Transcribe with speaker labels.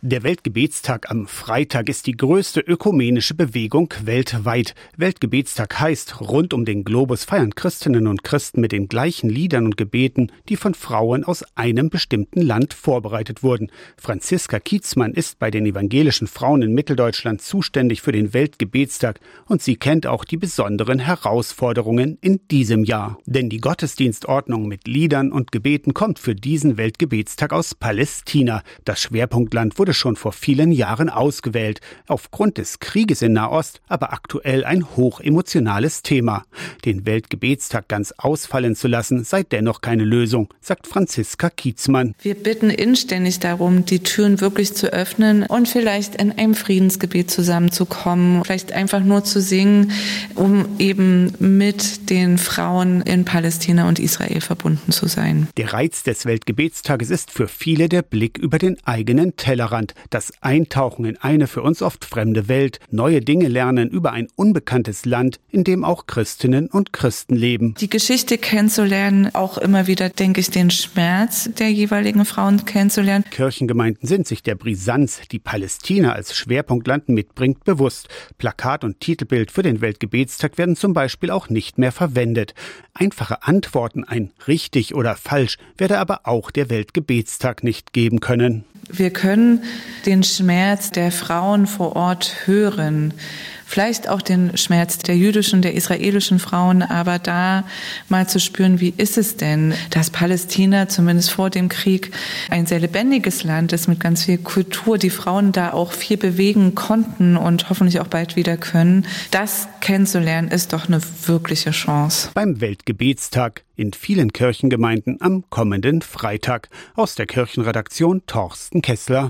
Speaker 1: Der Weltgebetstag am Freitag ist die größte ökumenische Bewegung weltweit. Weltgebetstag heißt, rund um den Globus feiern Christinnen und Christen mit den gleichen Liedern und Gebeten, die von Frauen aus einem bestimmten Land vorbereitet wurden. Franziska Kietzmann ist bei den evangelischen Frauen in Mitteldeutschland zuständig für den Weltgebetstag und sie kennt auch die besonderen Herausforderungen in diesem Jahr. Denn die Gottesdienstordnung mit Liedern und Gebeten kommt für diesen Weltgebetstag aus Palästina. Das Schwerpunktland wurde wurde schon vor vielen Jahren ausgewählt, aufgrund des Krieges in Nahost, aber aktuell ein hochemotionales Thema. Den Weltgebetstag ganz ausfallen zu lassen, sei dennoch keine Lösung, sagt Franziska Kietzmann.
Speaker 2: Wir bitten inständig darum, die Türen wirklich zu öffnen und vielleicht in einem Friedensgebet zusammenzukommen, vielleicht einfach nur zu singen, um eben mit den Frauen in Palästina und Israel verbunden zu sein.
Speaker 1: Der Reiz des Weltgebetstages ist für viele der Blick über den eigenen Tellerrand. Tellerrand, das Eintauchen in eine für uns oft fremde Welt, neue Dinge lernen über ein unbekanntes Land, in dem auch Christinnen und Christen leben.
Speaker 2: Die Geschichte kennenzulernen, auch immer wieder, denke ich, den Schmerz der jeweiligen Frauen kennenzulernen.
Speaker 1: Kirchengemeinden sind sich der Brisanz, die Palästina als Schwerpunktland mitbringt, bewusst. Plakat und Titelbild für den Weltgebetstag werden zum Beispiel auch nicht mehr verwendet. Einfache Antworten, ein richtig oder falsch, werde aber auch der Weltgebetstag nicht geben können.
Speaker 2: Wir können den Schmerz der Frauen vor Ort hören vielleicht auch den Schmerz der jüdischen, der israelischen Frauen, aber da mal zu spüren, wie ist es denn, dass Palästina zumindest vor dem Krieg ein sehr lebendiges Land ist mit ganz viel Kultur, die Frauen da auch viel bewegen konnten und hoffentlich auch bald wieder können. Das kennenzulernen ist doch eine wirkliche Chance.
Speaker 1: Beim Weltgebetstag in vielen Kirchengemeinden am kommenden Freitag. Aus der Kirchenredaktion Torsten Kessler.